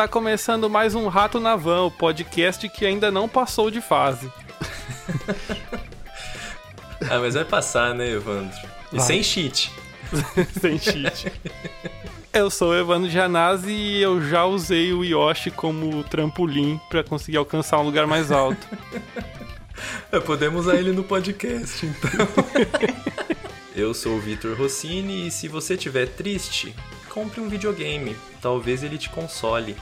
Está começando mais um Rato na Van, o podcast que ainda não passou de fase. ah, mas vai passar, né, Evandro? E vai. sem cheat. sem cheat. Eu sou o Evandro Janazzi e eu já usei o Yoshi como trampolim para conseguir alcançar um lugar mais alto. É, podemos usar ele no podcast, então. eu sou o Vitor Rossini e se você estiver triste, compre um videogame. Talvez ele te console.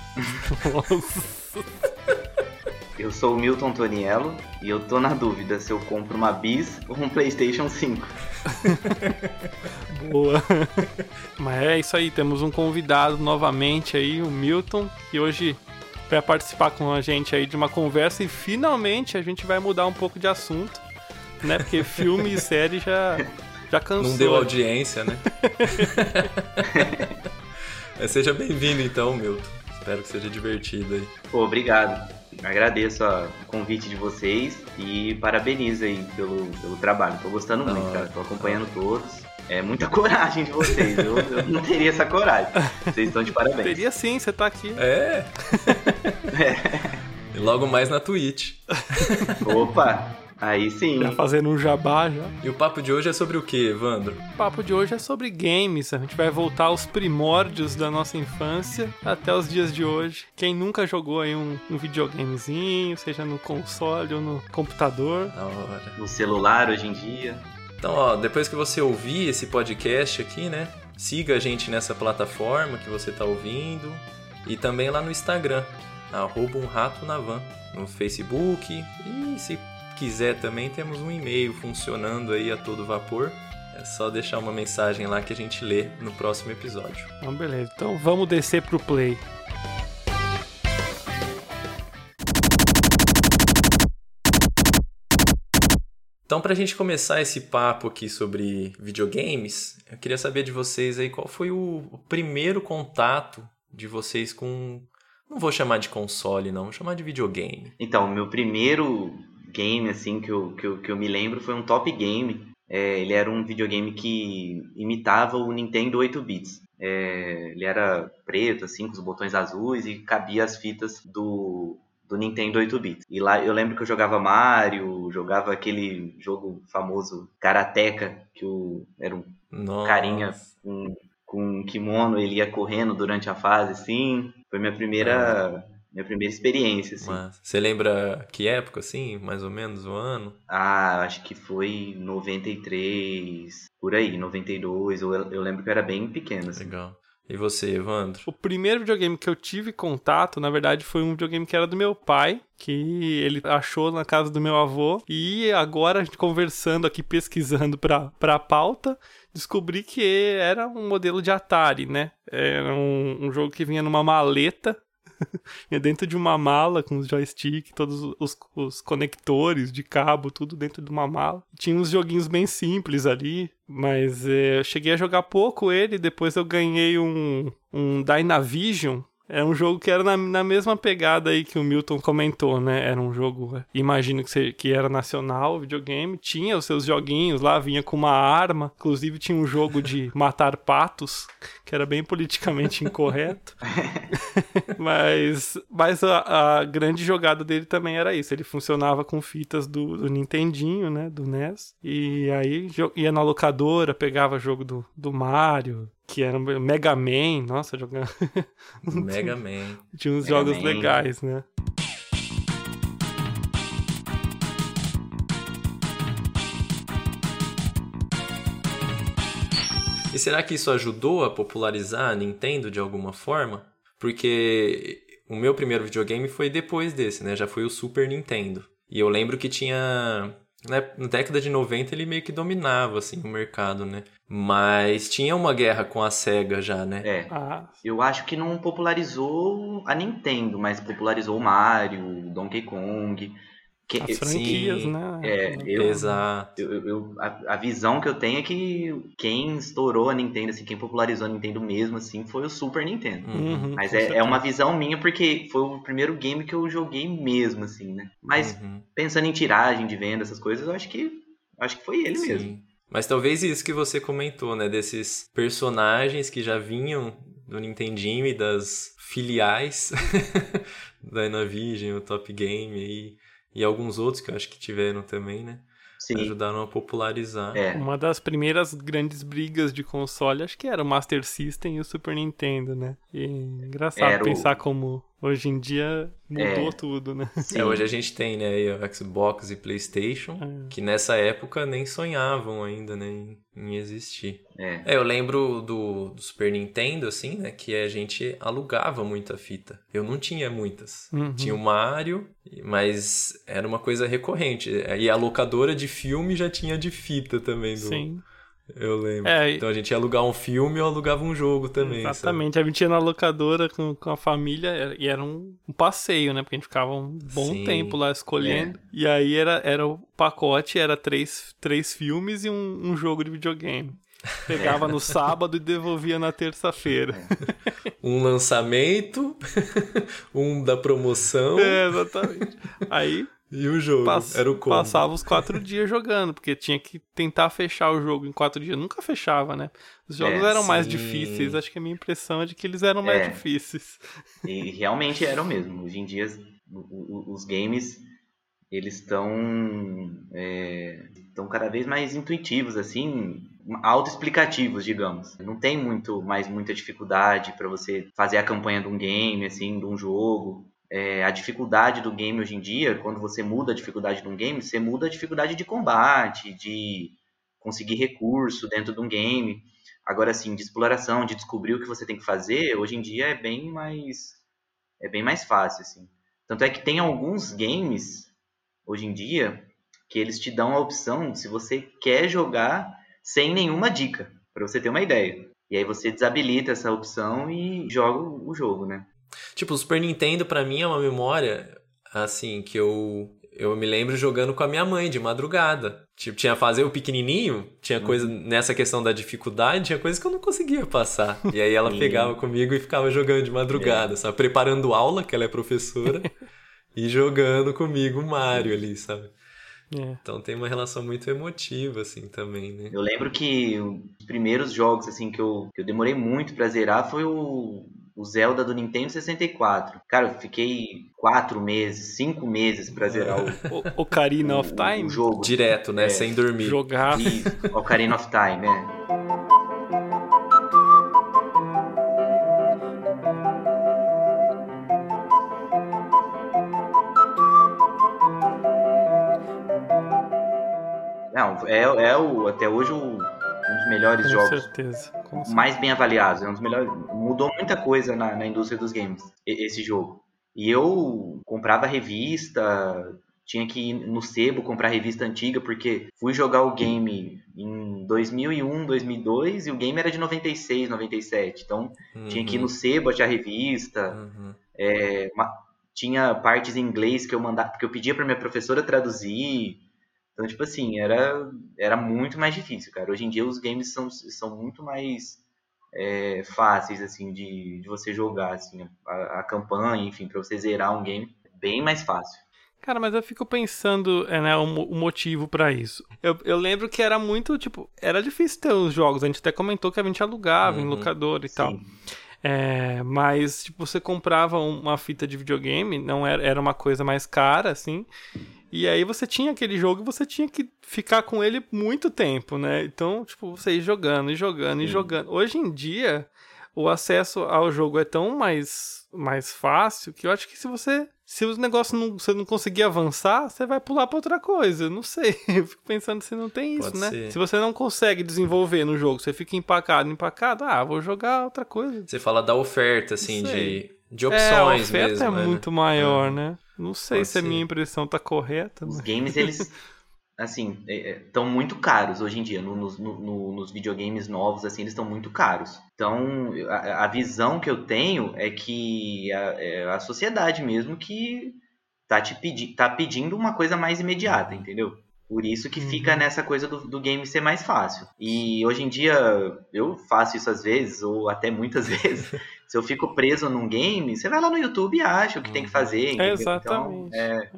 Eu sou o Milton Toniello e eu tô na dúvida se eu compro uma Bis ou um PlayStation 5. Boa. Mas é isso aí, temos um convidado novamente aí, o Milton, que hoje vai participar com a gente aí de uma conversa e finalmente a gente vai mudar um pouco de assunto, né? Porque filme e série já já cansou. Não deu audiência, né? seja bem-vindo então, Milton. Espero que seja divertido aí. Pô, obrigado. Agradeço o convite de vocês e parabenizo aí pelo, pelo trabalho. Tô gostando não, muito, cara. Tô acompanhando não. todos. É muita coragem de vocês. Eu, eu, não teria essa coragem. Vocês estão de parabéns. Teria sim, você tá aqui. É. é. E logo mais na Twitch. Opa! Aí sim. Já fazendo um jabá já. E o papo de hoje é sobre o que, Evandro? O papo de hoje é sobre games. A gente vai voltar aos primórdios da nossa infância até os dias de hoje. Quem nunca jogou aí um, um videogamezinho, seja no console ou no computador. Da hora. No celular hoje em dia. Então, ó, depois que você ouvir esse podcast aqui, né? Siga a gente nessa plataforma que você tá ouvindo. E também lá no Instagram, arroba um rato na van. No Facebook. E se quiser também, temos um e-mail funcionando aí a todo vapor. É só deixar uma mensagem lá que a gente lê no próximo episódio. Então, beleza. Então vamos descer pro play. Então, para a gente começar esse papo aqui sobre videogames, eu queria saber de vocês aí qual foi o primeiro contato de vocês com. Não vou chamar de console, não, vou chamar de videogame. Então, meu primeiro game assim que eu, que eu, que eu me lembro foi um Top Game. É, ele era um videogame que imitava o Nintendo 8 bits. É, ele era preto, assim, com os botões azuis e cabia as fitas do, do Nintendo 8 bits. E lá eu lembro que eu jogava Mario, jogava aquele jogo famoso Karateka, que o, era um Nossa. carinha com, com um kimono, ele ia correndo durante a fase, assim. Foi minha primeira. Ah minha primeira experiência, assim. Mas você lembra que época, assim, mais ou menos, o ano? Ah, acho que foi 93, por aí, 92. Eu, eu lembro que eu era bem pequeno, assim. Legal. E você, Evandro? O primeiro videogame que eu tive contato, na verdade, foi um videogame que era do meu pai, que ele achou na casa do meu avô. E agora, a gente conversando aqui, pesquisando pra, pra pauta, descobri que era um modelo de Atari, né? Era um, um jogo que vinha numa maleta Ia dentro de uma mala com os joystick, todos os, os, conectores de cabo, tudo dentro de uma mala. Tinha uns joguinhos bem simples ali, mas é, eu cheguei a jogar pouco ele. Depois eu ganhei um, um Dynavision, é um jogo que era na, na, mesma pegada aí que o Milton comentou, né? Era um jogo, imagino que, você, que era nacional, videogame. Tinha os seus joguinhos lá, vinha com uma arma. Inclusive tinha um jogo de matar patos, que era bem politicamente incorreto. mas mas a, a, grande jogada dele também era isso. Ele funcionava com fitas do, do Nintendinho, né? Do NES. E aí ia na locadora, pegava jogo do, do Mario, que era Mega Man, nossa, jogando. Mega Man. Tinha uns Mega jogos Man. legais, né? E será que isso ajudou a popularizar a Nintendo de alguma forma? Porque o meu primeiro videogame foi depois desse, né? Já foi o Super Nintendo. E eu lembro que tinha né, na década de 90 ele meio que dominava assim o mercado, né? Mas tinha uma guerra com a Sega já, né? É. Ah. Eu acho que não popularizou a Nintendo, mas popularizou o Mario, Donkey Kong. Que, As franquias, sim, né? É, eu, Exato. Eu, eu, a, a, visão que eu tenho é que quem estourou a Nintendo, assim, quem popularizou a Nintendo mesmo, assim, foi o Super Nintendo. Uhum, Mas é, é, uma visão minha porque foi o primeiro game que eu joguei mesmo, assim, né? Mas uhum. pensando em tiragem de venda, essas coisas, eu acho que acho que foi ele sim. mesmo. Mas talvez isso que você comentou, né? Desses personagens que já vinham do Nintendinho e das filiais da Inavision, o Top Game e, e alguns outros que eu acho que tiveram também, né? Sim. ajudaram a popularizar. É. Uma das primeiras grandes brigas de console, acho que era o Master System e o Super Nintendo, né? E engraçado era pensar o... como Hoje em dia mudou é, tudo, né? É, hoje a gente tem, né, o Xbox e PlayStation, é. que nessa época nem sonhavam ainda, né, em, em existir. É. é. eu lembro do, do, Super Nintendo, assim, né, que a gente alugava muita fita. Eu não tinha muitas. Uhum. Tinha o Mario, mas era uma coisa recorrente. E a locadora de filme já tinha de fita também do... Sim. Eu lembro. É, então a gente ia alugar um filme ou alugava um jogo também. Exatamente. Sabe? A gente ia na locadora com, com a família e era um, um, passeio, né? Porque a gente ficava um bom Sim. tempo lá escolhendo. É. E aí era, era o pacote, era três, três filmes e um, um jogo de videogame. Pegava é. no sábado e devolvia na terça-feira. Um lançamento, um da promoção. É, exatamente. Aí e o jogo? Pass era o como? Passava os quatro dias jogando, porque tinha que tentar fechar o jogo em quatro dias. Nunca fechava, né? Os jogos é, eram sim. mais difíceis. Acho que a minha impressão é de que eles eram mais é. difíceis. E realmente eram mesmo. Hoje em dia, os games eles estão estão é, cada vez mais intuitivos, assim, autoexplicativos, digamos. Não tem muito mais muita dificuldade para você fazer a campanha de um game, assim, de um jogo é, a dificuldade do game hoje em dia, quando você muda a dificuldade de um game, você muda a dificuldade de combate, de conseguir recurso dentro de um game. Agora, assim, de exploração, de descobrir o que você tem que fazer, hoje em dia é bem mais é bem mais fácil, assim. Tanto é que tem alguns games hoje em dia que eles te dão a opção se você quer jogar sem nenhuma dica, para você ter uma ideia. E aí você desabilita essa opção e joga o jogo, né? Tipo, o Super Nintendo para mim é uma memória assim que eu eu me lembro jogando com a minha mãe de madrugada. Tipo, tinha fazer o pequenininho, tinha coisa uhum. nessa questão da dificuldade, tinha coisas que eu não conseguia passar. E aí ela pegava comigo e ficava jogando de madrugada, é. sabe? Preparando aula, que ela é professora, e jogando comigo o Mario ali, sabe? É. Então tem uma relação muito emotiva, assim, também, né? Eu lembro que os primeiros jogos, assim, que eu, que eu demorei muito pra zerar foi o o Zelda do Nintendo 64. Cara, eu fiquei quatro meses, cinco meses pra zerar o... o Ocarina of Time? O jogo. Direto, né? É, Sem dormir. Jogar. E Ocarina of Time, é. Não, é, é o, até hoje o um dos melhores com jogos. Certeza, certeza. Mais bem avaliados. É um dos melhores. Mudou muita coisa na, na indústria dos games, esse jogo. E eu comprava revista, tinha que ir no sebo comprar revista antiga, porque fui jogar o game em 2001, 2002 e o game era de 96, 97. Então uhum. tinha que ir no sebo achar revista. Uhum. É, uma, tinha partes em inglês que eu mandava, que eu pedia para minha professora traduzir. Então, tipo assim, era, era muito mais difícil, cara. Hoje em dia os games são, são muito mais é, fáceis, assim, de, de você jogar, assim, a, a campanha, enfim, para você zerar um game, bem mais fácil. Cara, mas eu fico pensando, é, né, o, o motivo para isso. Eu, eu lembro que era muito, tipo, era difícil ter os jogos, a gente até comentou que a gente alugava uhum, em locador e sim. tal. É, mas, tipo, você comprava uma fita de videogame, não era, era uma coisa mais cara, assim, e aí você tinha aquele jogo e você tinha que ficar com ele muito tempo, né? Então, tipo, você ir jogando e jogando e jogando. Hoje em dia, o acesso ao jogo é tão mais, mais fácil que eu acho que se você. Se o negócio não, você não conseguir avançar, você vai pular para outra coisa. Não sei. Eu fico pensando se não tem isso, Pode né? Ser. Se você não consegue desenvolver no jogo, você fica empacado, empacado, ah, vou jogar outra coisa. Você fala da oferta, assim, de, de opções é, a oferta mesmo, é né? muito maior, é. né? Não sei Pode se ser. a minha impressão tá correta. Os mas... games, eles, assim, estão é, muito caros hoje em dia. No, no, no, nos videogames novos, assim, eles estão muito caros. Então, a, a, visão que eu tenho é que a, é a sociedade mesmo que tá, te pedi, tá pedindo uma coisa mais imediata, entendeu? Por isso que fica uhum. nessa coisa do, do, game ser mais fácil. E hoje em dia eu faço isso às vezes, ou até muitas vezes. Se eu fico preso num game, você vai lá no YouTube e acha o que tem que uhum. fazer. Entendeu? Exatamente. Então, é,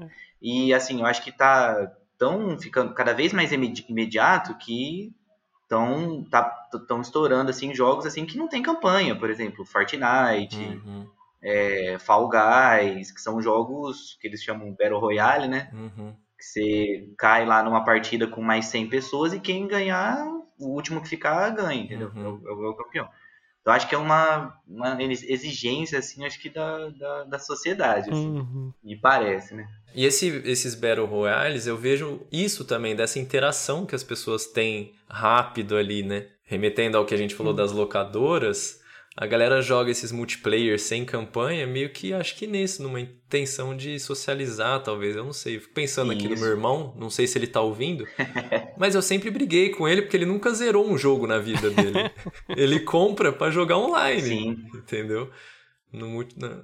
e assim, eu acho que tá tão ficando cada vez mais imediato que estão tá, tão estourando assim jogos assim que não tem campanha, por exemplo, Fortnite, Uhum, é, Fall Guys, que são jogos que eles chamam Battle Royale, né? uhum. Que você cai lá numa partida com mais 100 pessoas e quem ganhar, o último que ficar ganha, entendeu? Uhum. É, o, é o- é o campeão. Então acho que é uma, uma exigência assim, acho que da, da, da sociedade, assim, Uhum. me parece, né? E esse, esses Battle Royales, eu vejo isso também, dessa interação que as pessoas têm rápido ali, né? Remetendo ao que a gente falou das locadoras, a galera joga esses multiplayer sem campanha, meio que acho que nisso, numa intenção de socializar, talvez, eu não sei. Fico pensando aqui no meu irmão, não sei se ele tá ouvindo, mas eu sempre briguei com ele porque ele nunca zerou um jogo na vida dele. ele compra pra jogar online, Sim. entendeu? No multi... na-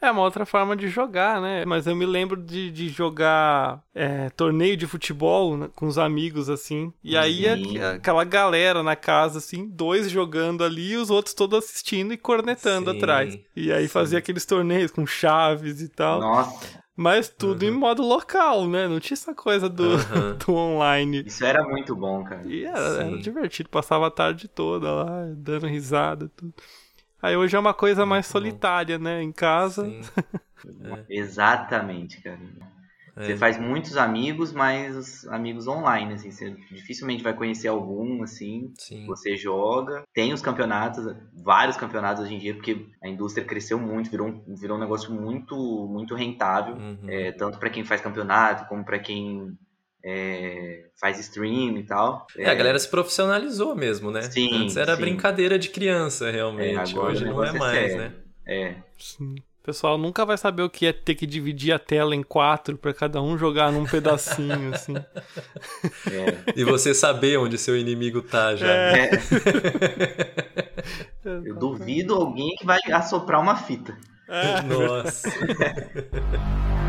É uma outra forma de jogar, né? Mas eu me lembro de, de jogar é, torneio de futebol né, com os amigos, assim. E aí Sim. a- aquela galera na casa, assim, dois jogando ali e os outros todos assistindo e cornetando Sim, atrás. E aí sim. fazia aqueles torneios com chaves e tal. Nossa, Mas tudo em modo local, né? Não tinha essa coisa do, Aham. do online. isso era muito bom, cara. E era, era divertido, passava a tarde toda lá, dando risada, tudo. Aí hoje é uma coisa mais solitária, né? Em casa. Sim. Exatamente, cara. É. Você faz muitos amigos, mas os amigos online, assim, você dificilmente vai conhecer algum, assim, Sim. você joga. Tem os campeonatos, vários campeonatos hoje em dia, porque a indústria cresceu muito, virou um, virou um negócio muito, muito rentável, Uhum. é, tanto para quem faz campeonato, como para quem é, faz stream e tal. É, a galera se profissionalizou mesmo, né? Sim, Antes era sim. brincadeira de criança, realmente. É, agora Hoje não é é mais, sério. né? É, Sim. O pessoal nunca vai saber o que é ter que dividir a tela em quatro pra cada um jogar num pedacinho, assim. é. E você saber onde seu inimigo tá já. É. É, eu duvido alguém que vai assoprar uma fita. É. Nossa.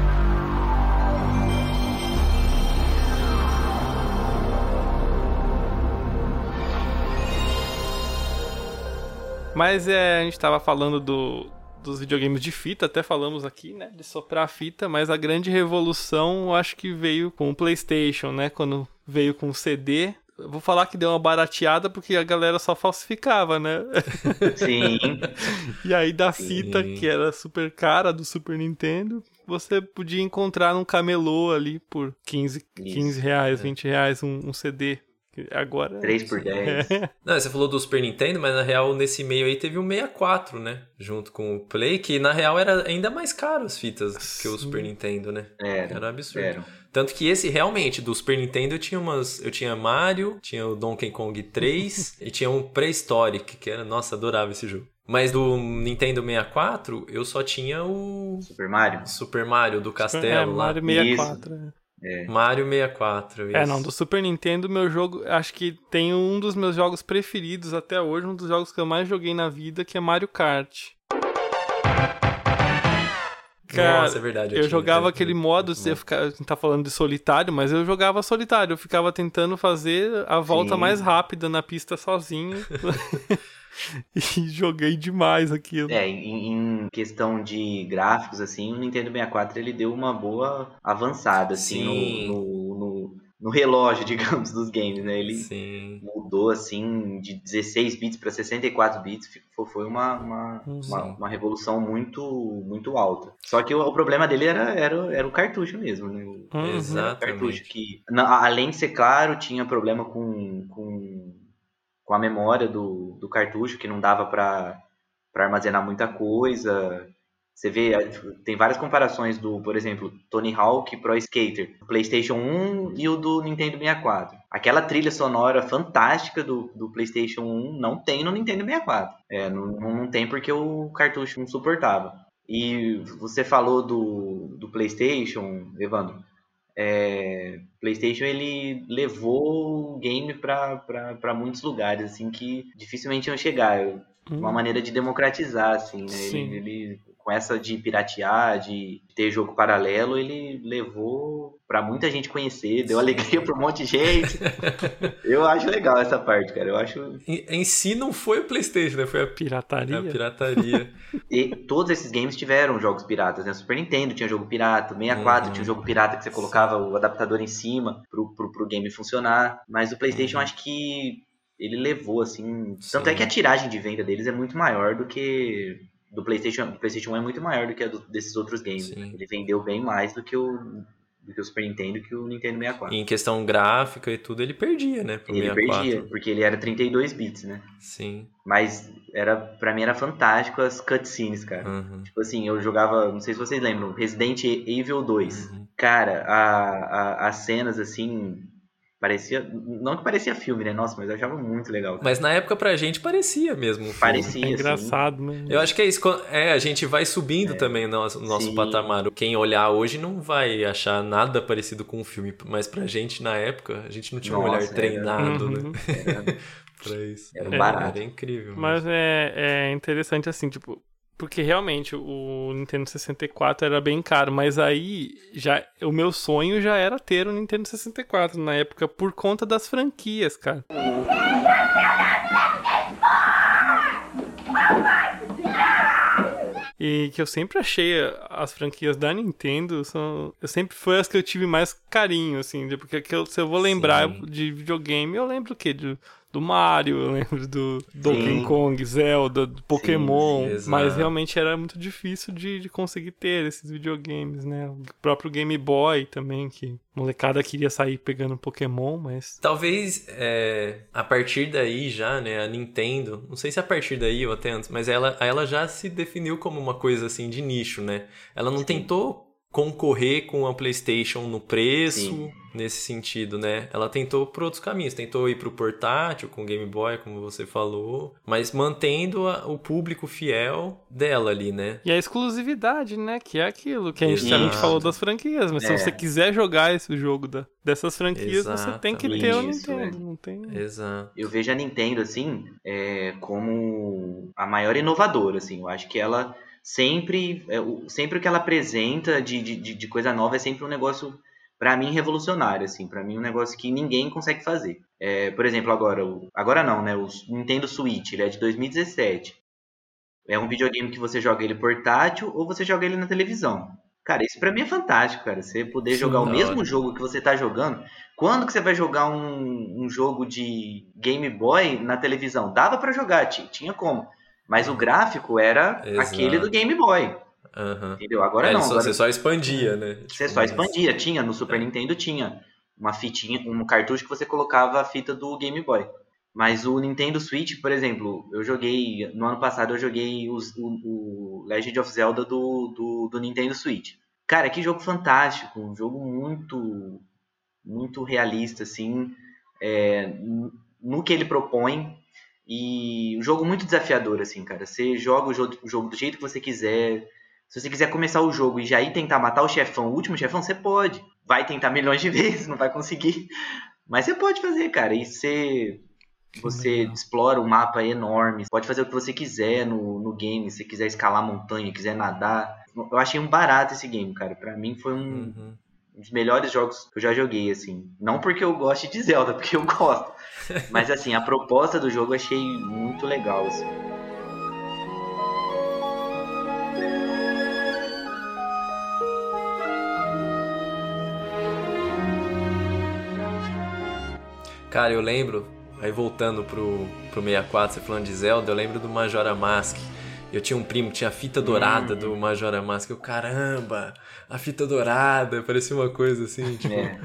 Mas é, a gente tava falando do, dos videogames de fita, até falamos aqui, né? De soprar a fita, mas a grande revolução eu acho que veio com o PlayStation, né? Quando veio com o CD. Eu vou falar que deu uma barateada porque a galera só falsificava, né? Sim, E aí da Sim. fita, que era super cara do Super Nintendo, você podia encontrar num camelô ali por 15, 15 reais, 20 reais um, um CD. Agora. 3 por 10. Não, você falou do Super Nintendo, mas na real, nesse meio aí teve o 64, né? Junto com o Play, que na real era ainda mais caro as fitas que o Sim. Super Nintendo, né? Era, Era um absurdo. era. Tanto que esse realmente, do Super Nintendo, eu tinha umas. Eu tinha Mario, tinha o Donkey Kong 3 e tinha um Prehistoric, que era. Nossa, adorava esse jogo. Mas do Nintendo 64, eu só tinha o Super Mario? Super Mario do é, Castelo lá. Mario 64. É. Mario 64. É, isso. não, do Super Nintendo, meu jogo, acho que tem um dos meus jogos preferidos até hoje, um dos jogos que eu mais joguei na vida, que é Mario Kart. Cara, Nossa, é verdade. Eu tinha jogava aquele modo, você fica, a gente tá falando de solitário, mas eu jogava solitário, eu ficava tentando fazer a volta Sim. mais rápida na pista sozinho. e joguei demais aquilo. É, em, em questão de gráficos, assim, o Nintendo 64 ele deu uma boa avançada, assim, Sim. no, no, no, no relógio, digamos, dos games, né? Ele Sim. mudou, assim, de 16 bits para 64 bits, foi uma, uma, uma, uma revolução muito, muito alta. Só que o, o problema dele era, era, era o cartucho mesmo, né? O, Uhum. Exato. cartucho Exatamente. que, na- além de ser claro, tinha problema com, com, com a memória do, do cartucho, que não dava para armazenar muita coisa. Você vê, tem várias comparações do, por exemplo, Tony Hawk Pro Skater, PlayStation 1 e o do Nintendo 64. Aquela trilha sonora fantástica do, do PlayStation 1 não tem no Nintendo 64. É, não, não tem porque o cartucho não suportava. E você falou do, do PlayStation, Evandro. É, PlayStation ele levou o game para muitos lugares assim que dificilmente iam chegar. Uma Hum. maneira de democratizar assim, né? Sim. Ele, ele- com essa de piratear, de ter jogo paralelo, ele levou para muita gente conhecer, deu Sim. alegria para um monte de gente. eu acho legal essa parte, cara. Eu acho. Em, em, si não foi o PlayStation, né? Foi a pirataria. A pirataria. e todos esses games tiveram jogos piratas, né? Super Nintendo tinha jogo pirata, 64 uhum. tinha um jogo pirata que você colocava o adaptador em cima pro, pro, pro game funcionar. Mas o PlayStation uhum. acho que ele levou, assim. Sim. Tanto é que a tiragem de venda deles é muito maior do que. Do PlayStation, do PlayStation 1 é muito maior do que a do, desses outros games. Né? Ele vendeu bem mais do que o do que o Super Nintendo que o Nintendo 64. E em questão gráfica e tudo, ele perdia, né? ele 64. perdia, porque ele era 32 bits, né? Sim. Mas era para mim era fantástico as cutscenes, cara. Uhum. Tipo assim, eu jogava, não sei se vocês lembram, Resident Evil 2. Uhum. Cara, a, a, as cenas assim, Parecia. Não que parecia filme, né? Nossa, mas eu achava muito legal. Cara. Mas na época pra gente parecia mesmo. Um parecia. É engraçado, né? Eu acho que é isso. É, a gente vai subindo é. também no nosso, no nosso patamar. Quem olhar hoje não vai achar nada parecido com um filme. Mas pra gente, na época, a gente não tinha Nossa, um olhar treinado, era... né? Uhum. Era... pra isso. Era um barato. Era incrível. Mas é, é interessante assim, tipo, porque realmente o Nintendo 64 era bem caro, mas aí já o meu sonho já era ter o Nintendo 64 na época por conta das franquias, cara. E que eu sempre achei as franquias da Nintendo são. Eu sempre foi as que eu tive mais carinho, assim, porque eu, se eu vou lembrar Sim. de videogame, eu lembro o quê? De do Mario, eu lembro do Donkey Kong, Zelda, do Pokémon, Sim, mas realmente era muito difícil de, de, conseguir ter esses videogames, né? O próprio Game Boy também, que molecada queria sair pegando Pokémon, mas... Talvez é, a partir daí já, né, a Nintendo, não sei se a partir daí ou até antes, mas ela, ela já se definiu como uma coisa assim de nicho, né? Ela não Sim. tentou concorrer com a PlayStation no preço, Sim. nesse sentido, né? Ela tentou por outros caminhos, tentou ir pro portátil com o Game Boy, como você falou, mas mantendo a, o público fiel dela ali, né? E a exclusividade, né? Que é aquilo que a gente, a gente falou das franquias, mas é. se você quiser jogar esse jogo da, dessas franquias, Exatamente. você tem que ter o Nintendo, é. não tem... Exato. Eu vejo a Nintendo, assim, é, como a maior inovadora, assim, eu acho que ela sempre, é, sempre o que ela apresenta de, de, de coisa nova é sempre um negócio, para mim, revolucionário, assim, para mim um negócio que ninguém consegue fazer. É, por exemplo, agora, agora não, né, o Nintendo Switch, ele é de 2017. É um videogame que você joga ele portátil ou você joga ele na televisão. Cara, isso pra mim é fantástico, cara. Você poder Sim, jogar o mesmo jogo que você tá jogando. Quando que você vai jogar um, um jogo de Game Boy na televisão? Dava para jogar, tinha como. Mas o gráfico era Exato. aquele do Game Boy. Uhum. Entendeu? Agora é, não. Agora... Você só expandia, né? Você tipo, só expandia. Tinha, no Super é. Nintendo tinha uma fitinha, um cartucho que você colocava a fita do Game Boy. Mas o Nintendo Switch, por exemplo, eu joguei. No ano passado eu joguei os, o, o, Legend of Zelda do, do, do, Nintendo Switch. Cara, que jogo fantástico! Um jogo muito. Muito realista, assim. É, no que ele propõe, e um jogo muito desafiador, assim, cara. Você joga o jogo, o jogo do jeito que você quiser. Se você quiser começar o jogo e já ir tentar matar o chefão, o último chefão, você pode. Vai tentar milhões de vezes, não vai conseguir. Mas você pode fazer, cara. E você, você explora um mapa enorme. Pode fazer o que você quiser no, no game. Se quiser escalar montanha, quiser nadar. Eu achei um barato esse game, cara. Pra mim foi um, uhum. Dos melhores jogos que eu já joguei, assim. Não porque eu goste de Zelda, porque eu gosto. Mas assim, a proposta do jogo eu achei muito legal. Assim. Cara, eu lembro, aí voltando pro, pro 64, você falando de Zelda, eu lembro do Majora Mask. Eu tinha um primo que tinha a fita dourada hum. do Majora Mask. Eu, caramba, a fita dourada, parecia uma coisa assim, tipo. É.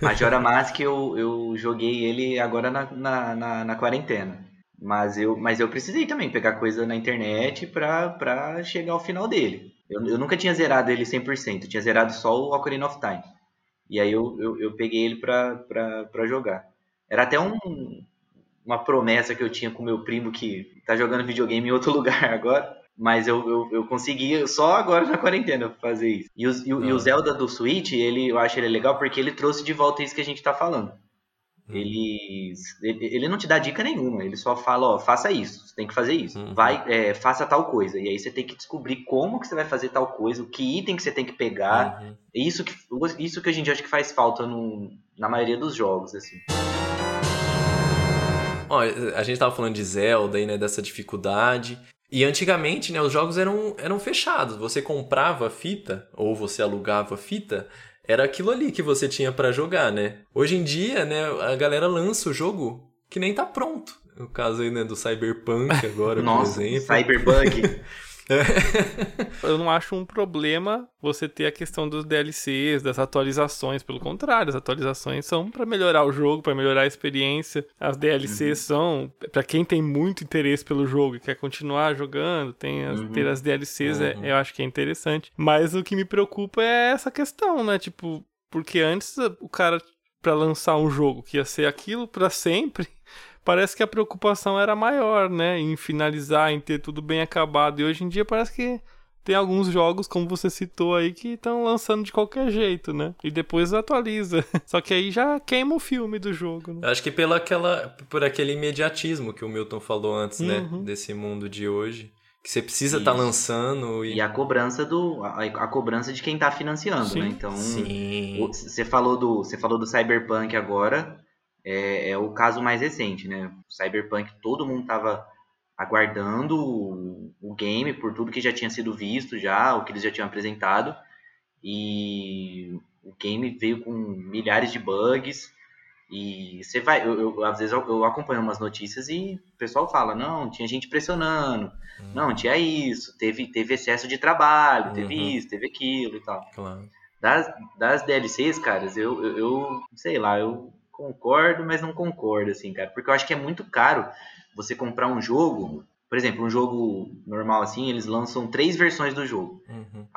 Majora Mask eu, eu joguei ele agora na, na, na, na, quarentena. Mas eu, mas eu precisei também pegar coisa na internet pra, pra chegar ao final dele. Eu, eu nunca tinha zerado ele 100%, eu tinha zerado só o Ocarina of Time. E aí eu, eu, eu peguei ele pra, pra, pra jogar. Era até um, uma promessa que eu tinha com meu primo que tá jogando videogame em outro lugar agora. Mas eu, eu, eu, consegui só agora na quarentena fazer isso. E o, e, e o ah. Zelda do Switch, ele, eu acho ele legal porque ele trouxe de volta isso que a gente tá falando. Eles, ele não te dá dica nenhuma, ele só fala, ó, faça isso, você tem que fazer isso, uhum. vai, é, faça tal coisa, e aí você tem que descobrir como que você vai fazer tal coisa, o que item que você tem que pegar, uhum. isso que, isso que a gente acha que faz falta no, na maioria dos jogos, assim. Ó, a gente tava falando de Zelda aí, né, dessa dificuldade, e antigamente, né, os jogos eram, eram fechados, você comprava a fita, ou você alugava a fita, era aquilo ali que você tinha para jogar, né? Hoje em dia, né, a galera lança o jogo que nem tá pronto. No caso aí, né, do Cyberpunk agora, Nossa, por exemplo. Cyberpunk. Eu não acho um problema você ter a questão dos DLCs, das atualizações. Pelo contrário, as atualizações são para melhorar o jogo, para melhorar a experiência. As DLCs uhum. são para quem tem muito interesse pelo jogo e quer continuar jogando, tem as, uhum. ter as DLCs, é, uhum. é, eu acho que é interessante. Mas o que me preocupa é essa questão, né? Tipo, porque antes o cara para lançar um jogo que ia ser aquilo para sempre, parece que a preocupação era maior, né? Em finalizar, em ter tudo bem acabado. E hoje em dia parece que tem alguns jogos, como você citou aí, que estão lançando de qualquer jeito, né? E depois atualiza. Só que aí já queima o filme do jogo. Né? Acho que pela aquela, por aquele imediatismo que o Milton falou antes, né? uhum. né? Desse mundo de hoje. Que você precisa estar tá lançando. E... e... a cobrança do. A, a, cobrança de quem está financiando, Sim. né? Então. Sim. Você falou do. Você falou do Cyberpunk agora é, é, o caso mais recente, né? O Cyberpunk, todo mundo tava aguardando o, o, game por tudo que já tinha sido visto já, o que eles já tinham apresentado. E o game veio com milhares de bugs. E você vai, eu, eu às vezes eu, eu, acompanho umas notícias e o pessoal fala, não, tinha gente pressionando, uhum. não, tinha isso, teve, teve excesso de trabalho, uhum. teve isso, teve aquilo e tal. Claro. Das, das DLCs, caras, eu, eu, eu sei lá, eu concordo, mas não concordo, assim, cara. Porque eu acho que é muito caro você comprar um jogo. Por exemplo, um jogo normal assim, eles lançam três versões do jogo.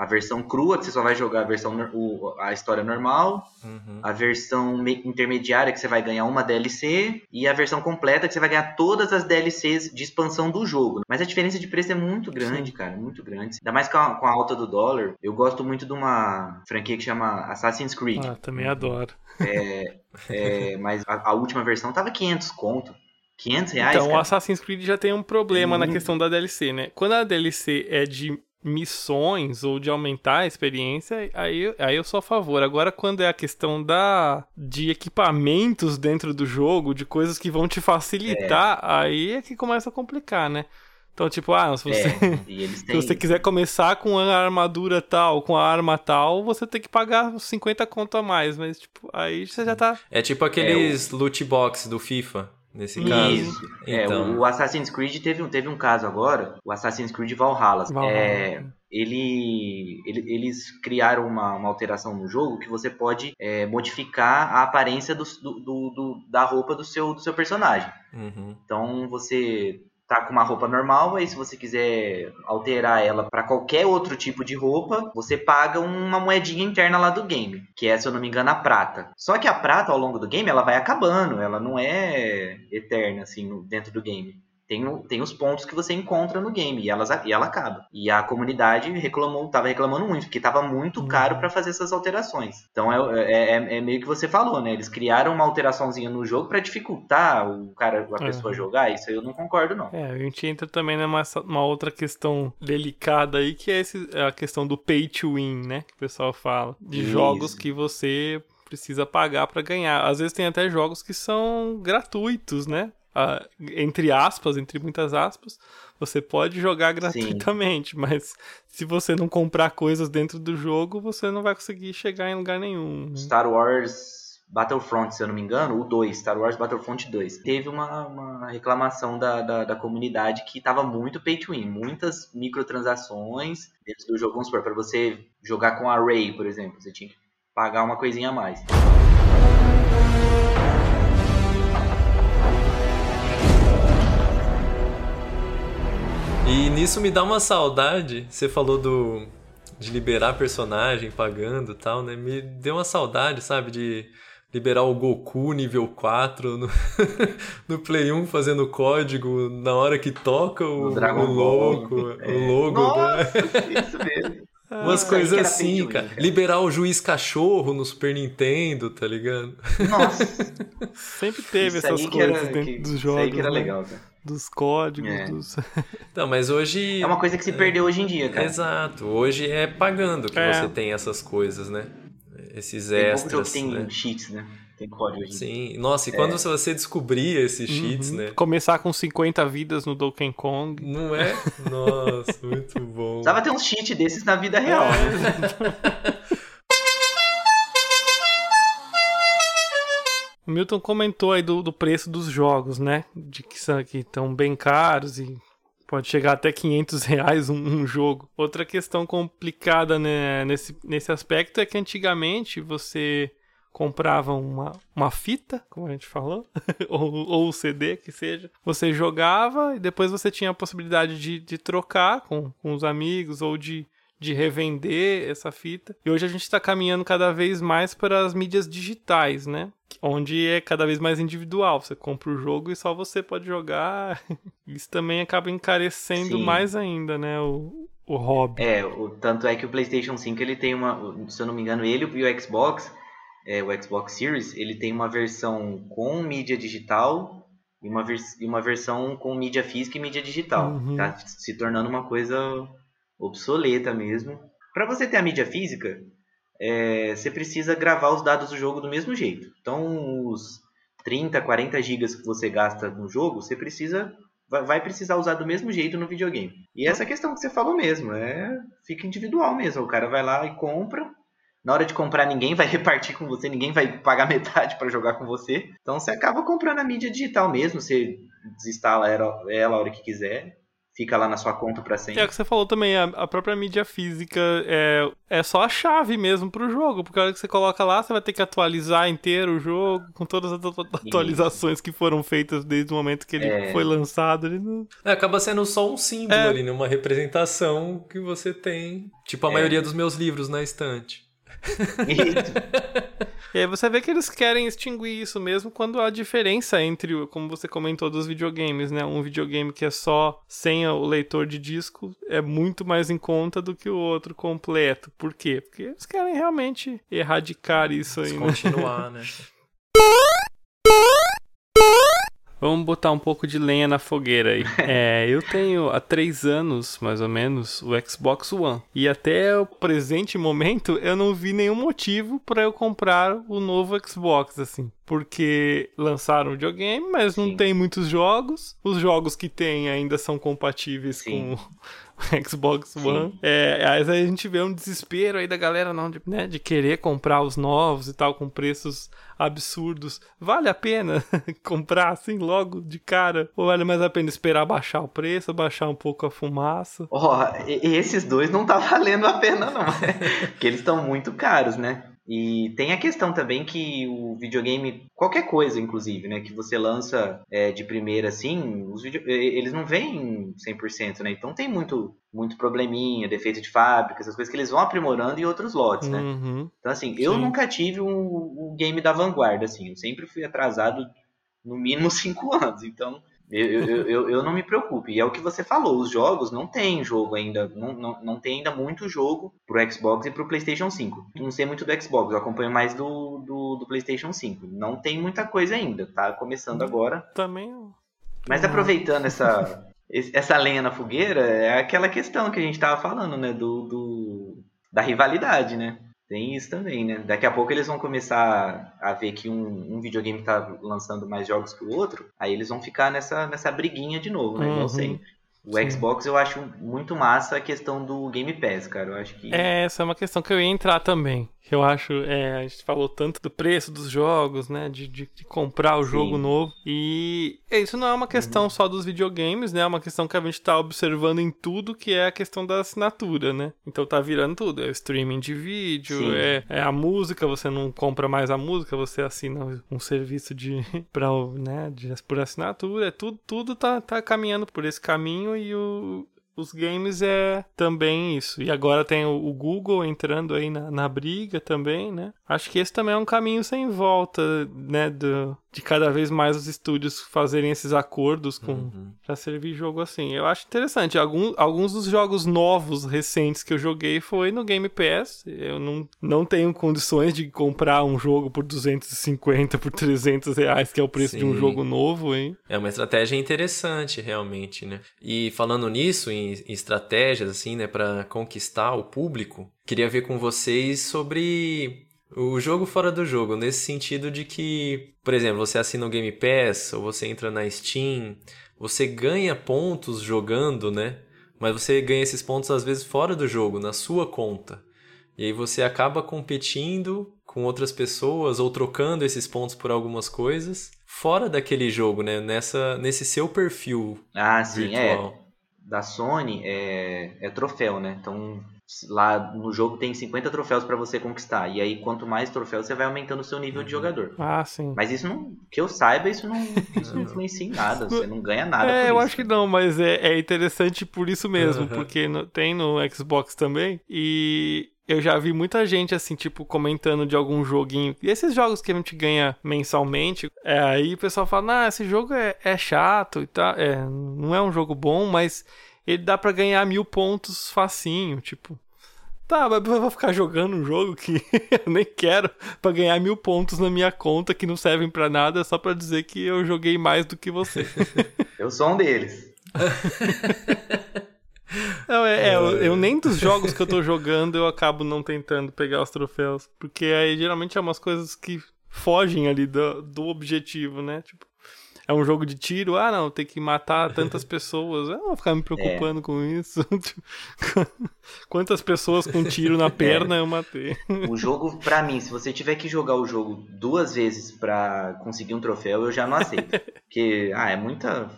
Uhum. A versão crua, que você só vai jogar a versão o, a história normal, uhum. a versão intermediária, que você vai ganhar uma DLC, e a versão completa, que você vai ganhar todas as DLCs de expansão do jogo. Mas a diferença de preço é muito grande, Sim. cara, muito grande. Ainda mais com a, com a, alta do dólar. Eu gosto muito de uma franquia que chama Assassin's Creed. Ah, também adoro. É, é, mas a, a, última versão tava 500 conto. 500 reais. Então, cara. o Assassin's Creed já tem um problema na questão da DLC, né? Quando a DLC é de missões ou de aumentar a experiência, aí, aí eu sou a favor. Agora, quando é a questão da de equipamentos dentro do jogo, de coisas que vão te facilitar, é. aí é que começa a complicar, né? Então, tipo, ah, se você, é, têm... se você quiser começar com a armadura tal, com a arma tal, você tem que pagar 50 conto a mais, mas, tipo, aí você já tá... É tipo aqueles é, o... loot box do FIFA, nesse Isso. caso. Isso. É, então... É, o Assassin's Creed teve um, teve um caso agora, o Assassin's Creed Valhalla. Valhalla. É, ele, ele, eles criaram uma, uma, alteração no jogo que você pode é, modificar a aparência do, do, do, da roupa do seu, do seu personagem. Uhum. Então você tá com uma roupa normal, aí se você quiser alterar ela para qualquer outro tipo de roupa, você paga uma moedinha interna lá do game, que é, se eu não me engano, a prata. Só que a prata ao longo do game ela vai acabando, ela não é eterna assim dentro do game tem, tem os pontos que você encontra no game e, elas, e ela acaba. E a comunidade reclamou, tava reclamando muito, porque tava muito uhum. caro para fazer essas alterações. Então é, é, é, é, meio que você falou, né? Eles criaram uma alteraçãozinha no jogo para dificultar o cara, a pessoa uhum. jogar. Isso eu não concordo, não. É, a gente entra também numa uma outra questão delicada aí, que é esse, a questão do pay to win, né? Que o pessoal fala. De Isso. jogos que você precisa pagar para ganhar. Às vezes tem até jogos que são gratuitos, né? Uh, entre aspas, entre muitas aspas, você pode jogar gratuitamente, Sim. mas se você não comprar coisas dentro do jogo, você não vai conseguir chegar em lugar nenhum. Né? Star Wars Battlefront, se eu não me engano, o 2, Star Wars Battlefront 2. Teve uma, uma reclamação da, da, da, comunidade que estava muito pay to win, muitas microtransações dentro do jogo. Vamos supor, para você jogar com a Ray, por exemplo, você tinha que pagar uma coisinha a mais. E nisso me dá uma saudade. Você falou do de liberar personagem pagando e tal, né? Me deu uma saudade, sabe, de liberar o Goku nível 4 no, no Play 1 fazendo código na hora que toca o, o, o logo, é. o logo. Nossa, do... isso mesmo. Umas Isso aí coisas assim, cara. cara. Liberar o juiz cachorro no Super Nintendo, tá ligado? Nossa, Sempre teve isso essas coisas era, dentro que, dos isso jogos. aí que era né? legal, cara. Dos códigos, É. dos. Não, mas hoje. É uma coisa que se perdeu hoje em dia, cara. Exato. Hoje é pagando que É. você tem essas coisas, né? Esses Tem pouco jogo extras. tem né? cheats, né? Tem código. Sim. Nossa, e quando você descobria esses cheats, Uhum. né? Começar com 50 vidas no Donkey Kong. Não é? Nossa, muito bom. Precisava ter uns cheats desses na vida real, né? O Milton comentou aí do, do preço dos jogos, né? De que são que estão bem caros e pode chegar até 500 reais um, um jogo. Outra questão complicada né, nesse, nesse aspecto é que antigamente você comprava uma, uma fita, como a gente falou, ou, ou o CD que seja. Você jogava e depois você tinha a possibilidade de, de trocar com, com os amigos ou de de revender essa fita. E hoje a gente está caminhando cada vez mais para as mídias digitais, né? Onde é cada vez mais individual. Você compra o jogo e só você pode jogar. Isso também acaba encarecendo Sim. mais ainda, né? O, o hobby. É, o, tanto é que o PlayStation 5 ele tem uma, se eu não me engano, ele e o Xbox, é, o Xbox Series, ele tem uma versão com mídia digital e uma, vers- e uma versão com mídia física e mídia digital. Uhum. Tá se tornando uma coisa obsoleta mesmo. Para você ter a mídia física, é, você precisa gravar os dados do jogo do mesmo jeito. Então, os 30, 40 gigas que você gasta no jogo, você precisa vai, precisar usar do mesmo jeito no videogame. E essa questão que você falou mesmo, é fica individual mesmo. O cara vai lá e compra. Na hora de comprar, ninguém vai repartir com você, ninguém vai pagar metade para jogar com você. Então você acaba comprando a mídia digital mesmo. Você desinstala ela, ela a hora que quiser, fica lá na sua conta para É sempre. o que você falou também, a, a própria mídia física é, é só a chave mesmo pro jogo, porque a hora que você coloca lá, você vai ter que atualizar inteiro o jogo, com todas as atu- atualizações que foram feitas desde o momento que ele É. foi lançado. Ele não... É, acaba sendo só um símbolo É. ali, né? Uma representação que você tem. Tipo a É. maioria dos meus livros na estante. E aí você vê que eles querem extinguir isso mesmo quando há diferença entre, o- como você comentou, dos videogames, né? Um videogame que é só sem o leitor de disco é muito mais em conta do que o outro completo. Por quê? Porque eles querem realmente erradicar isso aí, né? Continuar, né? Vamos botar um pouco de lenha na fogueira aí. É, eu tenho há três anos, mais ou menos, o Xbox One. E até o presente momento, eu não vi nenhum motivo para eu comprar o novo Xbox, assim. Porque lançaram o videogame, mas não Sim. tem muitos jogos. Os jogos que tem ainda são compatíveis Sim. com Xbox. One. É, aí a gente vê um desespero aí da galera não, de, né, de querer comprar os novos e tal, com preços absurdos. Vale a pena comprar assim logo de cara? Ou vale mais a pena esperar baixar o preço, baixar um pouco a fumaça? Ó, e esses dois não tá valendo a pena não, porque eles estão muito caros, né? E tem a questão também que o videogame, qualquer coisa inclusive, né, que você lança é, de primeira assim, os video- eles não vêm 100%, né? Então tem muito muito probleminha, defeito de fábrica, essas coisas que eles vão aprimorando em outros lotes, né? Uhum. Então, assim, eu Sim. nunca tive um, um game da vanguarda, assim. Eu sempre fui atrasado no mínimo cinco anos. Então, eu, eu, eu, eu não me preocupo. E é o que você falou, os jogos não tem jogo ainda, não, não, não tem ainda muito jogo pro Xbox e pro PlayStation 5. Não sei muito do Xbox, eu acompanho mais do, do, do PlayStation 5. Não tem muita coisa ainda, tá começando agora. Também. Mas aproveitando essa, essa lenha na fogueira, é aquela questão que a gente tava falando, né? Do, do- da rivalidade, né? Tem isso também, né? Daqui a pouco eles vão começar a ver que um, um videogame tá lançando mais jogos que o outro, aí eles vão ficar nessa, nessa briguinha de novo, né? Uhum. Igual sempre. O Sim. Xbox eu acho muito massa a questão do Game Pass, cara. Eu acho que. É, essa é uma questão que eu ia entrar também. Eu acho, é, a gente falou tanto do preço dos jogos, né? De, de, de comprar o Sim. jogo novo. E isso não é uma questão só dos videogames, né? É uma questão que a gente tá observando em tudo, que é a questão da assinatura, né? Então tá virando tudo. É o streaming de vídeo, é, é a música, você não compra mais a música, você assina um serviço de, pra, né, de, por assinatura. É tudo, tudo tá, tá caminhando por esse caminho e o, os games é também isso. E agora tem o, o Google entrando aí na, na, briga também, né? Acho que esse também é um caminho sem volta, né? Do, de cada vez mais os estúdios fazerem esses acordos com uhum. para servir jogo assim. Eu acho interessante. Alguns, alguns dos jogos novos, recentes que eu joguei foi no Game Pass. Eu não, não tenho condições de comprar um jogo por 250, por 300 reais, que é o preço Sim. de um jogo novo, hein? É uma estratégia interessante, realmente, né? E falando nisso, em, em estratégias, assim, né, para conquistar o público, queria ver com vocês sobre o jogo fora do jogo, nesse sentido de que, por exemplo, você assina o Game Pass ou você entra na Steam, você ganha pontos jogando, né? Mas você ganha esses pontos às vezes fora do jogo, na sua conta. E aí você acaba competindo com outras pessoas ou trocando esses pontos por algumas coisas fora daquele jogo, né? Nessa, nesse seu perfil ah, sim, é. virtual. É. Da Sony é, é troféu, né? Então lá no jogo tem 50 troféus para você conquistar. E aí, quanto mais troféus, você vai aumentando o seu nível uhum. de jogador. Ah, sim. Mas isso não. Que eu saiba, isso não, isso não influencia em nada. Você não ganha nada. É, eu isso. acho que não, mas é, é interessante por isso mesmo. Uhum. Porque no, tem no Xbox também. E eu já vi muita gente, assim, tipo, comentando de algum joguinho. E esses jogos que a gente ganha mensalmente, é, aí o pessoal fala, ah, esse jogo é, é chato e tal. É, não é um jogo bom, mas ele dá para ganhar mil pontos facinho, tipo. Tá, mas eu vou ficar jogando um jogo que eu nem quero para ganhar mil pontos na minha conta que não servem para nada, só para dizer que eu joguei mais do que você. eu sou um deles. Não, é, é eu, eu, nem dos jogos que eu tô jogando eu acabo não tentando pegar os troféus. Porque aí geralmente é umas coisas que fogem ali do, do objetivo, né? Tipo, é um jogo de tiro, ah não, tem que matar tantas pessoas. Eu não vou ficar me preocupando é. com isso. Quantas pessoas com tiro na perna é. eu matei? O jogo, pra mim, se você tiver que jogar o jogo duas vezes pra conseguir um troféu, eu já não aceito. Porque, ah, é muita.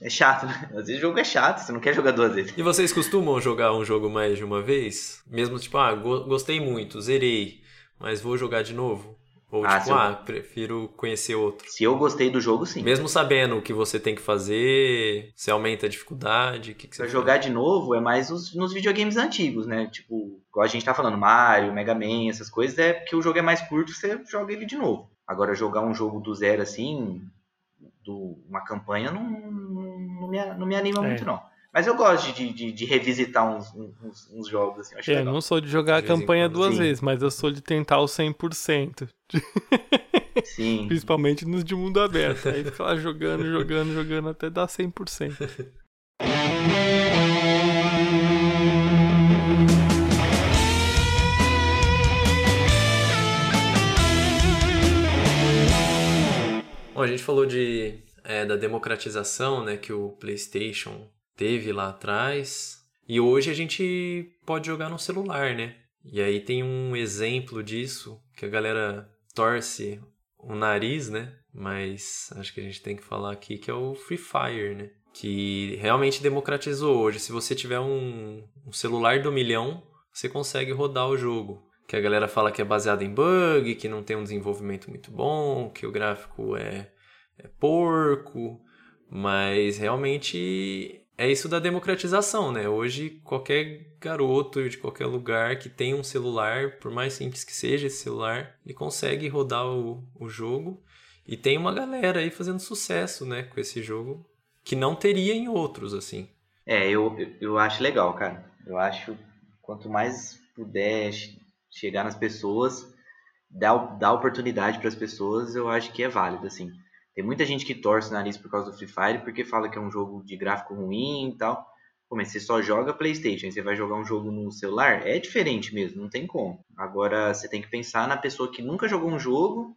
É chato, né? Às vezes o jogo é chato, você não quer jogar duas vezes. E vocês costumam jogar um jogo mais de uma vez? Mesmo tipo, ah, gostei muito, zerei, mas vou jogar de novo? Ou ah, tipo, eu... ah, prefiro conhecer outro. Se eu gostei do jogo, sim. Mesmo sabendo o que você tem que fazer, você aumenta a dificuldade, o que, que você Pra jogar de novo é mais os, nos videogames antigos, né? Tipo, igual a gente tá falando, Mario, Mega Man, essas coisas, é porque o jogo é mais curto, você joga ele de novo. Agora, jogar um jogo do zero assim, do, uma campanha, não, não, não, me, não me anima é. muito, não. Mas eu gosto de, de, de revisitar uns, uns, uns, jogos, assim. Eu é, legal. não sou de jogar de a campanha duas sim. vezes, mas eu sou de tentar o 100%. Sim. Principalmente nos de mundo aberto. Aí fica lá jogando, jogando, jogando até dar 100%. Bom, a gente falou de, é, da democratização né, que o PlayStation teve lá atrás. E hoje a gente pode jogar no celular, né? E aí tem um exemplo disso que a galera torce o nariz, né? Mas acho que a gente tem que falar aqui que é o Free Fire, né? Que realmente democratizou hoje. Se você tiver um, um celular do milhão, você consegue rodar o jogo. Que a galera fala que é baseado em bug, que não tem um desenvolvimento muito bom, que o gráfico é, é porco. Mas realmente é isso da democratização, né? Hoje, qualquer garoto de qualquer lugar que tem um celular, por mais simples que seja esse celular, ele consegue rodar o, o jogo. E tem uma galera aí fazendo sucesso, né, com esse jogo, que não teria em outros, assim. É, eu, eu acho legal, cara. Eu acho quanto mais puder chegar nas pessoas, dar, dar oportunidade para as pessoas, eu acho que é válido, assim. Tem muita gente que torce o nariz por causa do Free Fire porque fala que é um jogo de gráfico ruim e tal. Pô, mas você só joga PlayStation, você vai jogar um jogo no celular, é diferente mesmo, não tem como. Agora você tem que pensar na pessoa que nunca jogou um jogo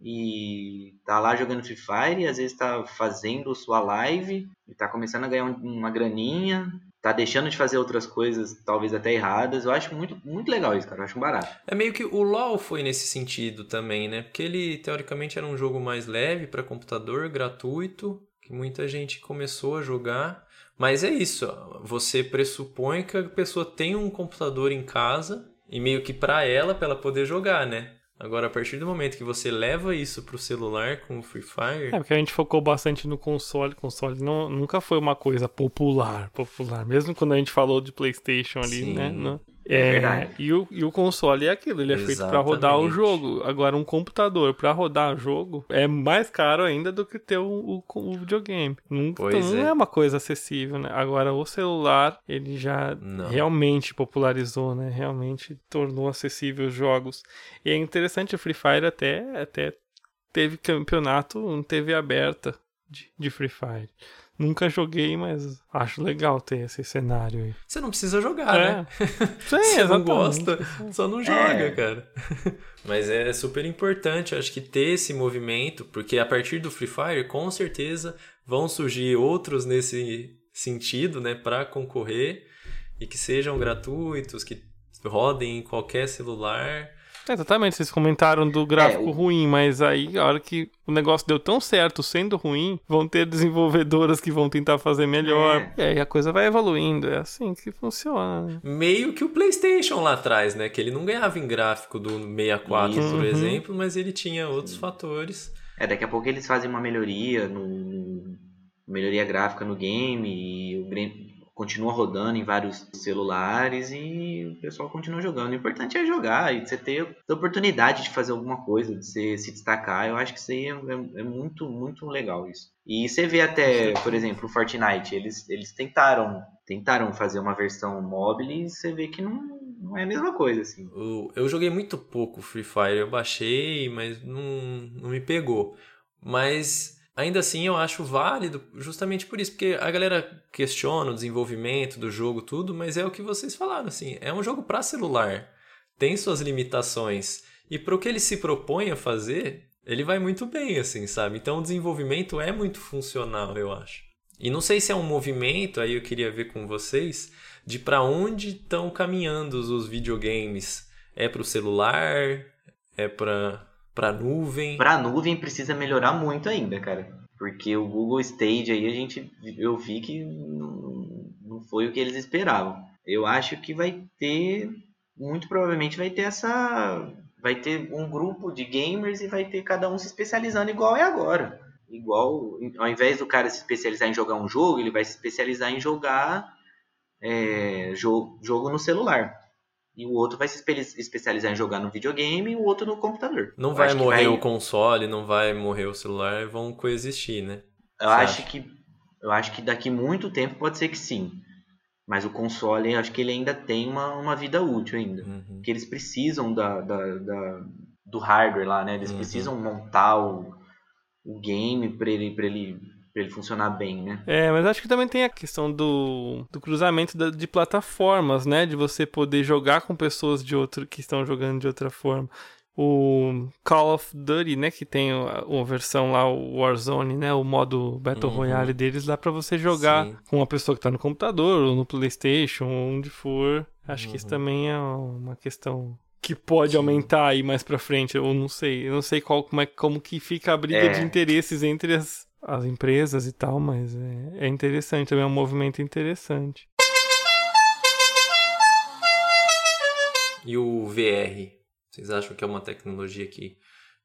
e tá lá jogando Free Fire, e às vezes tá fazendo sua live e tá começando a ganhar uma graninha, tá deixando de fazer outras coisas, talvez até erradas. Eu acho muito, muito legal isso, cara. Eu acho barato. É meio que o LoL foi nesse sentido também, né? Porque ele, teoricamente, era um jogo mais leve para computador, gratuito, que muita gente começou a jogar. Mas é isso, você pressupõe que a pessoa tem um computador em casa e meio que para ela, para ela poder jogar, né? Agora, a partir do momento que você leva isso pro celular com o Free Fire. É, porque a gente focou bastante no console. Console não, nunca foi uma coisa popular, popular. Mesmo quando a gente falou de PlayStation ali, Sim. né? No, É é, e, o, e o console é aquilo, ele é feito pra rodar o Exatamente. jogo. Agora, um computador pra rodar o jogo é mais caro ainda do que ter o, o, o videogame. Não, Pois não é. é. uma coisa acessível, né? Agora, o celular, ele já Não. realmente popularizou, né? Realmente tornou acessível os jogos. E é interessante, o Free Fire até, até teve campeonato TV aberta de, de Free Fire. Nunca joguei, mas acho legal ter esse cenário aí. Você não precisa jogar, É. né? Sim, Você não gosta, só não joga, É. cara. Mas é super importante, acho que ter esse movimento, porque a partir do Free Fire, com certeza, vão surgir outros nesse sentido, né, para concorrer e que sejam gratuitos, que rodem em qualquer celular. É, Exatamente, vocês comentaram do gráfico É, o- ruim, mas aí a hora que o negócio deu tão certo sendo ruim, vão ter desenvolvedoras que vão tentar fazer melhor. É. E aí a coisa vai evoluindo. É assim que funciona. né? Meio que o PlayStation lá atrás, né, que ele não ganhava em gráfico do 64, Isso. por Uhum. exemplo, mas ele tinha outros fatores. É, daqui a pouco eles fazem uma melhoria no, melhoria gráfica no game e o game continua rodando em vários celulares e o pessoal continua jogando. O importante é jogar e você ter a oportunidade de fazer alguma coisa, de você se destacar. Eu acho que isso aí é, é- é muito, muito legal isso. E você vê até, por exemplo, o Fortnite, eles, eles tentaram, tentaram fazer uma versão móvel e você vê que não, não é a mesma coisa, assim. Eu, eu joguei muito pouco Free Fire, eu baixei, mas não, não me pegou. Mas ainda assim eu acho válido justamente por isso, porque a galera questiona o desenvolvimento do jogo, tudo, mas é o que vocês falaram, assim, é um jogo para celular, tem suas limitações, e para o que ele se propõe a fazer, ele vai muito bem, assim, sabe? Então o desenvolvimento é muito funcional, eu acho. E não sei se é um movimento, aí eu queria ver com vocês, de para onde estão caminhando os videogames. É para o celular? É para para nuvem? Pra nuvem precisa melhorar muito ainda, cara. Porque o Google Stage aí a gente eu vi que não, não foi o que eles esperavam. Eu acho que vai ter muito provavelmente vai ter essa vai ter um grupo de gamers e vai ter cada um se especializando igual é agora. Igual ao invés do cara se especializar em jogar um jogo, ele vai se especializar em jogar é, jogo, jogo no celular. E o outro vai se espe- especializar em jogar no videogame e o outro no computador. Não vai que morrer vai- o console, não vai morrer o celular, vão coexistir, né? Eu acho que eu acho que daqui muito tempo pode ser que sim. Mas o console, acho que ele ainda tem uma, uma vida útil ainda. Uhum. Porque eles precisam da, da, da- do hardware lá, né? Eles Uhum. precisam montar o, o game para ele, pra ele, pra ele funcionar bem, né? É, mas acho que também tem a questão do, do cruzamento da- de plataformas, né? De você poder jogar com pessoas de outro que estão jogando de outra forma. O Call of Duty, né? Que tem a- uma versão lá, o Warzone, né? O modo Battle Uhum. Royale deles, dá pra você jogar Sim. com uma pessoa que tá no computador ou no Playstation, ou onde for. Acho que isso Uhum. também é uma questão que pode Sim. aumentar aí mais pra frente. Eu não sei. Eu não sei qual, como, é, como que fica a briga É. de interesses entre as, as empresas e tal, mas é, é interessante, também é um movimento interessante. E o VR? Vocês acham que é uma tecnologia que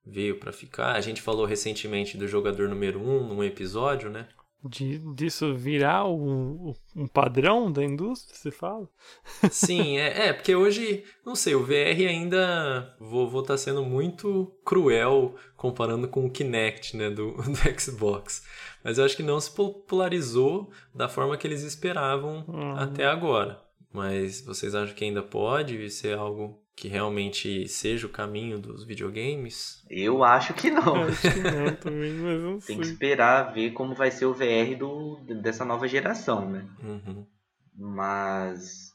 veio para ficar? A gente falou recentemente do jogador número 1 um, num episódio, né? De, disso virar um, um padrão da indústria, se fala? Sim, é, é, porque hoje, não sei, o VR ainda vou estar tá sendo muito cruel comparando com o Kinect, né, do, do Xbox. Mas eu acho que não se popularizou da forma que eles esperavam Uhum. até agora. Mas vocês acham que ainda pode ser algo que realmente seja o caminho dos videogames? Eu acho que não. Acho que não também, mas não Tem que sei. esperar ver como vai ser o VR do, dessa nova geração, né? Uhum, Mas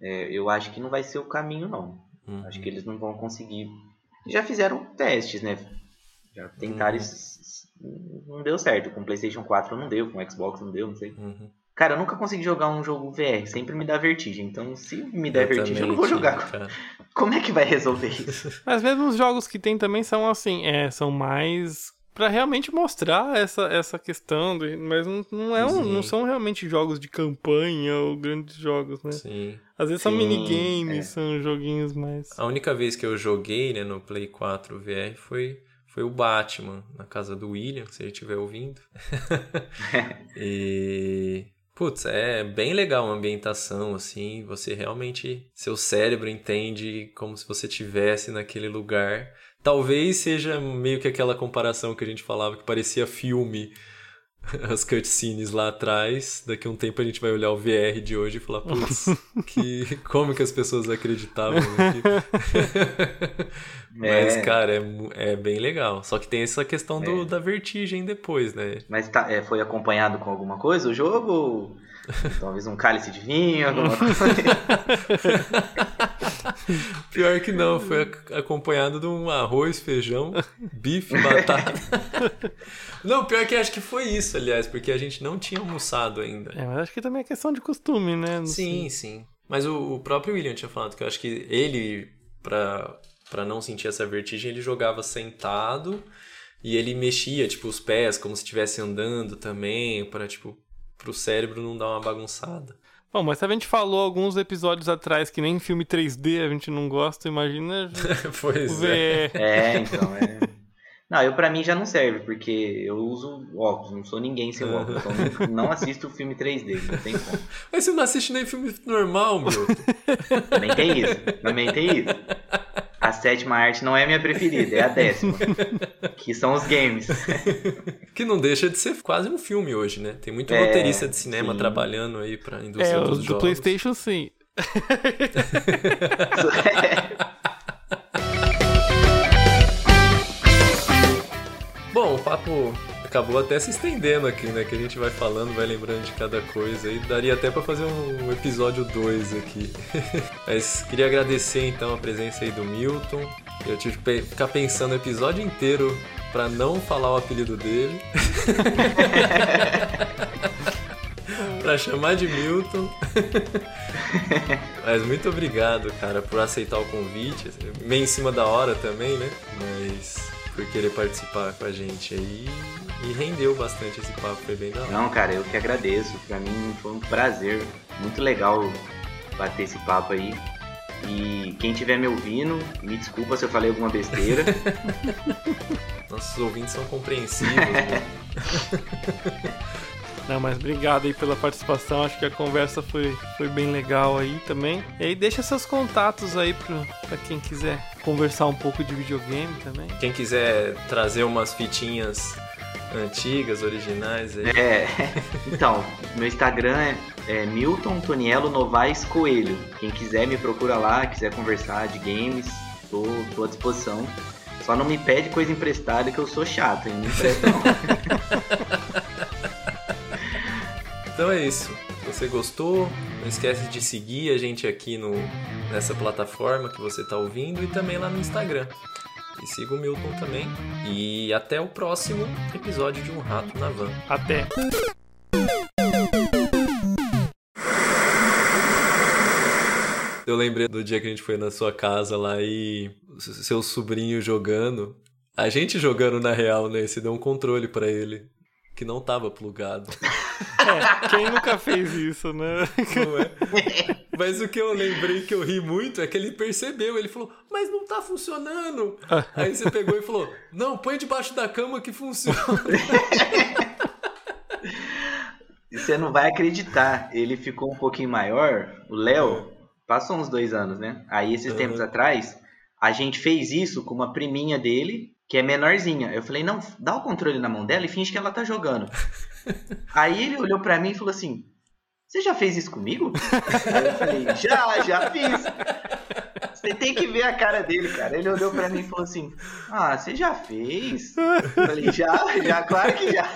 é, eu acho que não vai ser o caminho, não. uhum. Acho que eles não vão conseguir. Já fizeram testes, né? Já tentaram. Uhum. isso- Não deu certo. Com o PlayStation 4 não deu, com o Xbox não deu, não sei. Uhum. Cara, eu nunca consegui jogar um jogo VR. Sempre me dá vertigem. Então, se me der Eu vertigem, eu não vou jogar. cara. Como é que vai resolver isso? Mas mesmo os jogos que tem também são assim, é, são mais para realmente mostrar essa, essa questão, do, mas não, não, é um, não são realmente jogos de campanha ou grandes jogos, né? Sim. Às vezes Sim, são minigames, é. são joguinhos mais. A única vez que eu joguei, né, no Play 4 VR foi, foi o Batman, na casa do William, se ele estiver ouvindo. e. Putz, é bem legal a ambientação, assim. Você realmente. Seu cérebro entende como se você estivesse naquele lugar. Talvez seja meio que aquela comparação que a gente falava que parecia filme. As cutscenes lá atrás, daqui a um tempo a gente vai olhar o VR de hoje e falar, putz, que, como que as pessoas acreditavam aqui? Mas, É. cara, é, é bem legal. Só que tem essa questão do, da vertigem depois, né? Mas tá, é, foi acompanhado com alguma coisa o jogo? Talvez um cálice de vinho, alguma coisa. Pior que não, foi ac- acompanhado de um arroz, feijão, bife, batata. não, pior que acho que foi isso, aliás, porque a gente não tinha almoçado ainda. É, mas acho que também é questão de costume, né? Não Sim, sim. Mas o, o próprio William tinha falado que eu acho que ele, pra, pra não sentir essa vertigem, ele jogava sentado e ele mexia, tipo, os pés como se estivesse andando também, pra, tipo, pro cérebro não dar uma bagunçada. Bom, mas se a gente falou alguns episódios atrás que nem filme 3D a gente não gosta, imagina pois é. É, então, é. Não, eu pra mim já não serve, porque eu uso óculos, não sou ninguém sem óculos. Então não, não assisto filme 3D, não tem como. Mas você não assiste nem filme normal, meu. Também tem isso, também tem isso. A sétima arte não é a minha preferida, é a décima. Que são os games. que não deixa de ser quase um filme hoje, né? Tem muito É, roteirista de cinema sim. trabalhando aí pra indústria É, dos os do jogos. PlayStation sim. Bom, o papo acabou até se estendendo aqui, né? Que a gente vai falando, vai lembrando de cada coisa. E daria até pra fazer um episódio 2 aqui. Mas queria agradecer então a presença aí do Milton. Eu tive que ficar pensando o episódio inteiro pra não falar o apelido dele. pra chamar de Milton. Mas muito obrigado, cara, por aceitar o convite. Meio em cima da hora também, né? Mas por querer participar com a gente aí. E rendeu bastante esse papo, foi bem da hora. Não, cara, eu que agradeço. Pra mim foi um prazer. Muito legal bater esse papo aí. E quem estiver me ouvindo, me desculpa se eu falei alguma besteira. Nossos ouvintes são compreensivos. Não, mas obrigado aí pela participação. Acho que a conversa foi, foi bem legal aí também. E aí deixa seus contatos aí pro, pra quem quiser conversar um pouco de videogame também. Quem quiser trazer umas fitinhas antigas, originais aí. É, então, meu Instagram é, é Milton Tonielo Novaes Coelho. Quem quiser me procura lá, quiser conversar de games, tô, tô à disposição. Só não me pede coisa emprestada que eu sou chato, hein? Não empresta não. Então é isso. Se você gostou, não esquece de seguir a gente aqui no, nessa plataforma que você está ouvindo e também lá no Instagram. E siga o Milton também. E até o próximo episódio de Um Rato na Van. Até! Eu lembrei do dia que a gente foi na sua casa lá e seu sobrinho jogando. A gente jogando na real, né? Você deu um controle pra ele que não tava plugado. É, quem nunca fez isso, né? Não é? Mas o que eu lembrei que eu ri muito é que ele percebeu. Ele falou, mas não tá funcionando. Aí você pegou e falou, não, põe debaixo da cama que funciona. E Você não vai acreditar, ele ficou um pouquinho maior, o Léo, passou uns dois anos, né? Aí esses Uhum. tempos atrás, a gente fez isso com uma priminha dele, que é menorzinha. Eu falei, não, dá o controle na mão dela e finge que ela tá jogando. Aí ele olhou pra mim e falou assim, você já fez isso comigo? Aí eu falei, já, já fiz. Você tem que ver a cara dele, cara. Ele olhou pra mim e falou assim, ah, você já fez? Eu falei, já, já, claro que já.